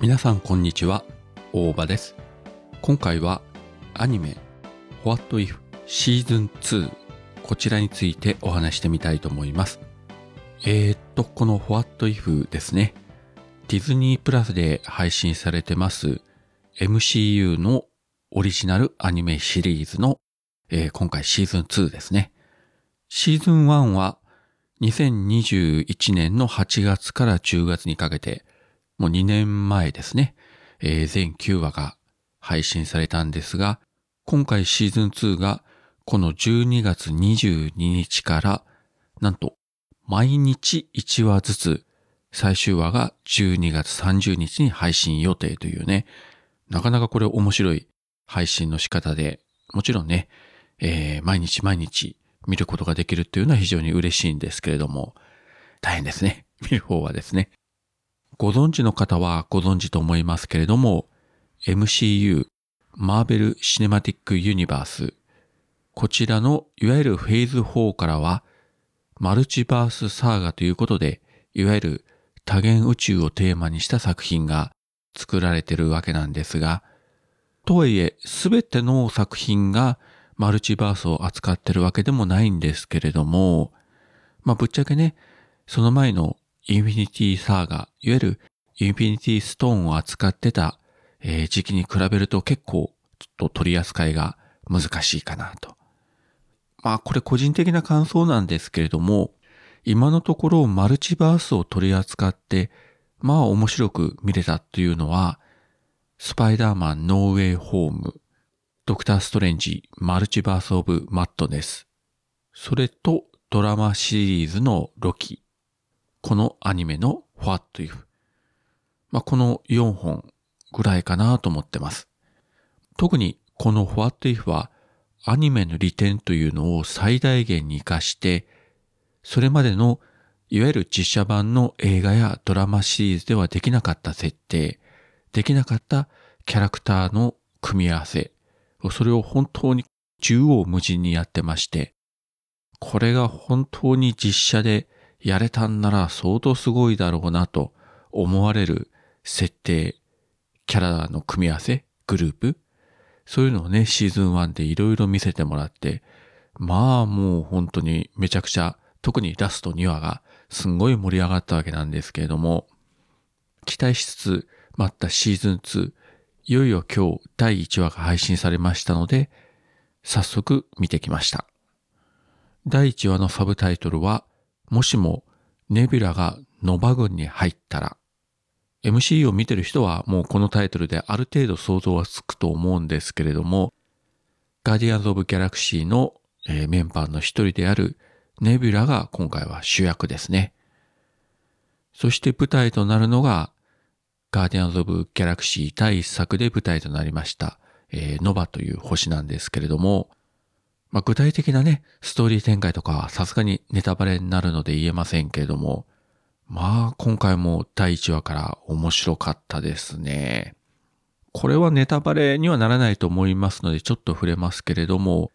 皆さんこんにちは。大場です。今回はアニメ What If シーズン2こちらについてお話してみたいと思います。えー、っとこの What If ですね。ディズニープラスで配信されてます MCU のオリジナルアニメシリーズの、えー、今回シーズン2ですね。シーズン1は2021年の8月から10月にかけて、もう2年前ですね、えー、全9話が配信されたんですが、今回シーズン2がこの12月22日からなんと毎日1話ずつ最終話が12月30日に配信予定というね、なかなかこれ面白い配信の仕方で、もちろんね、えー、毎日毎日見ることができるっていうのは非常に嬉しいんですけれども、大変ですね。見る方はですね。ご存知の方はご存知と思いますけれども、MCU、マーベル・シネマティック・ユニバース、こちらのいわゆるフェーズ4からは、マルチバースサーガということで、いわゆる多元宇宙をテーマにした作品が作られてるわけなんですが、とはいえ、すべての作品がマルチバースを扱ってるわけでもないんですけれども、まあ、ぶっちゃけね、その前のインフィニティサーガ、いわゆるインフィニティストーンを扱ってた、えー、時期に比べると結構ちょっと取り扱いが難しいかなと。まあこれ個人的な感想なんですけれども、今のところマルチバースを取り扱って、まあ面白く見れたっていうのは、スパイダーマンノーウェイホーム、ドクターストレンジマルチバースオブマットネス、それとドラマシリーズのロキ、このアニメの What If。まあ、この4本ぐらいかなと思ってます。特にこの What If はアニメの利点というのを最大限に活かして、それまでのいわゆる実写版の映画やドラマシリーズではできなかった設定、できなかったキャラクターの組み合わせ、それを本当に縦横無尽にやってまして、これが本当に実写でやれたんなら相当すごいだろうなと思われる設定、キャラの組み合わせ、グループ、そういうのをね、シーズン1でいろいろ見せてもらって、まあもう本当にめちゃくちゃ、特にラスト2話がすんごい盛り上がったわけなんですけれども、期待しつつ待ったシーズン2、いよいよ今日第1話が配信されましたので、早速見てきました。第1話のサブタイトルは、もしもネビュラがノバ軍に入ったら、MC を見てる人はもうこのタイトルである程度想像はつくと思うんですけれども、ガーディアンズ・オブ・ギャラクシーの、え、メンバーの一人であるネビュラが今回は主役ですね。そして舞台となるのが、ガーディアンズ・オブ・ギャラクシー第一作で舞台となりました、えー、ノバという星なんですけれども、まあ、具体的なね、ストーリー展開とかさすがにネタバレになるので言えませんけれども、まあ今回も第1話から面白かったですね。これはネタバレにはならないと思いますのでちょっと触れますけれども、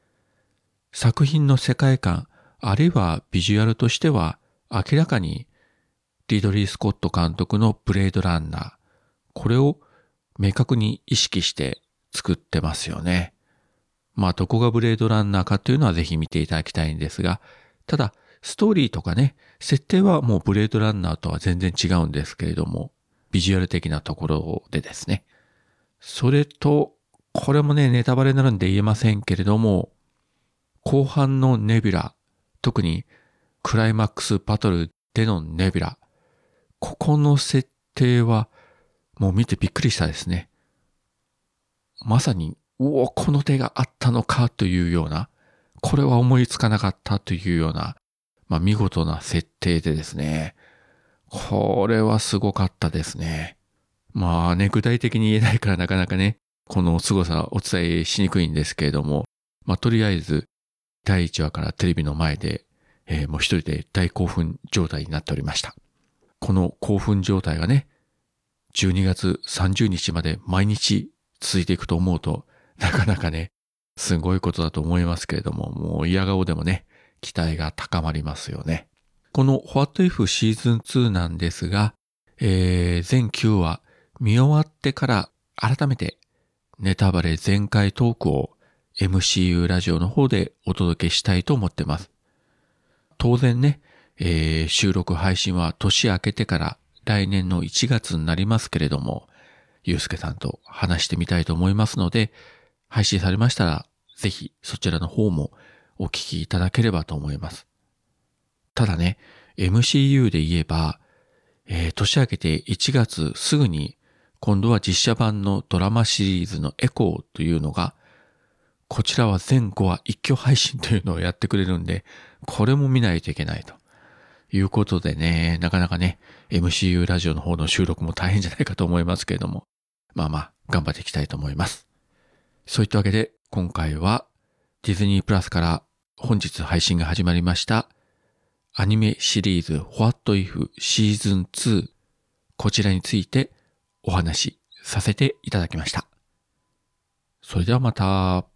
作品の世界観、あるいはビジュアルとしては明らかにリドリー・スコット監督のブレードランナー、これを明確に意識して作ってますよね。まあどこがブレードランナーかというのはぜひ見ていただきたいんですが、ただストーリーとかね、設定はもうブレードランナーとは全然違うんですけれども、ビジュアル的なところでですね。それと、これもね、ネタバレになるんで言えませんけれども、後半のネビュラ、特にクライマックスバトルでのネビュラ、ここの設定はもう見てびっくりしたですね。まさに、おお、この手があったのかというような、これは思いつかなかったというような、まあ見事な設定でですね。これはすごかったですね。まあね、具体的に言えないからなかなかね、この凄さお伝えしにくいんですけれども、まあとりあえず、第1話からテレビの前で、えー、もう一人で大興奮状態になっておりました。この興奮状態がね、12月30日まで毎日続いていくと思うと、なかなかね、すごいことだと思いますけれども、もう嫌顔でもね、期待が高まりますよね。この What If シーズン2なんですが、えー、全9話見終わってから改めてネタバレ全開トークを MCU ラジオの方でお届けしたいと思ってます。当然ね、えー、収録配信は年明けてから来年の1月になりますけれども、ゆうすけさんと話してみたいと思いますので、配信されましたら、ぜひそちらの方もお聞きいただければと思います。ただね、MCU で言えば、えー、年明けて1月すぐに今度は実写版のドラマシリーズのエコーというのが、こちらは全5話一挙配信というのをやってくれるんで、これも見ないといけないと。いうことでね、なかなかね、MCU ラジオの方の収録も大変じゃないかと思いますけれども、まあまあ、頑張っていきたいと思います。そういったわけで、今回はディズニープラスから本日配信が始まりましたアニメシリーズ What If シーズン2こちらについてお話しさせていただきました。それではまた。